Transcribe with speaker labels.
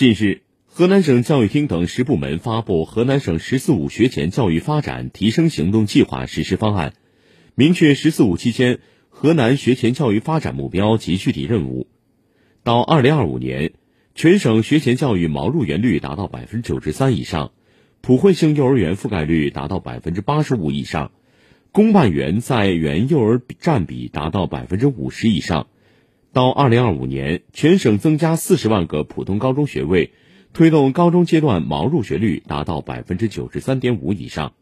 Speaker 1: 近日，河南省教育厅等十部门发布《河南省“十四五”学前教育发展提升行动计划》实施方案，明确“十四五”期间河南学前教育发展目标及具体任务。到二零二五年，全省学前教育毛入园率达到百分之九十三以上，普惠性幼儿园覆盖率达到百分之八十五以上，公办园在园幼儿占比达到百分之五十以上。到二零二五年，全省增加四十万个普通高中学位，推动高中阶段毛入学率达到百分之九十三点五以上。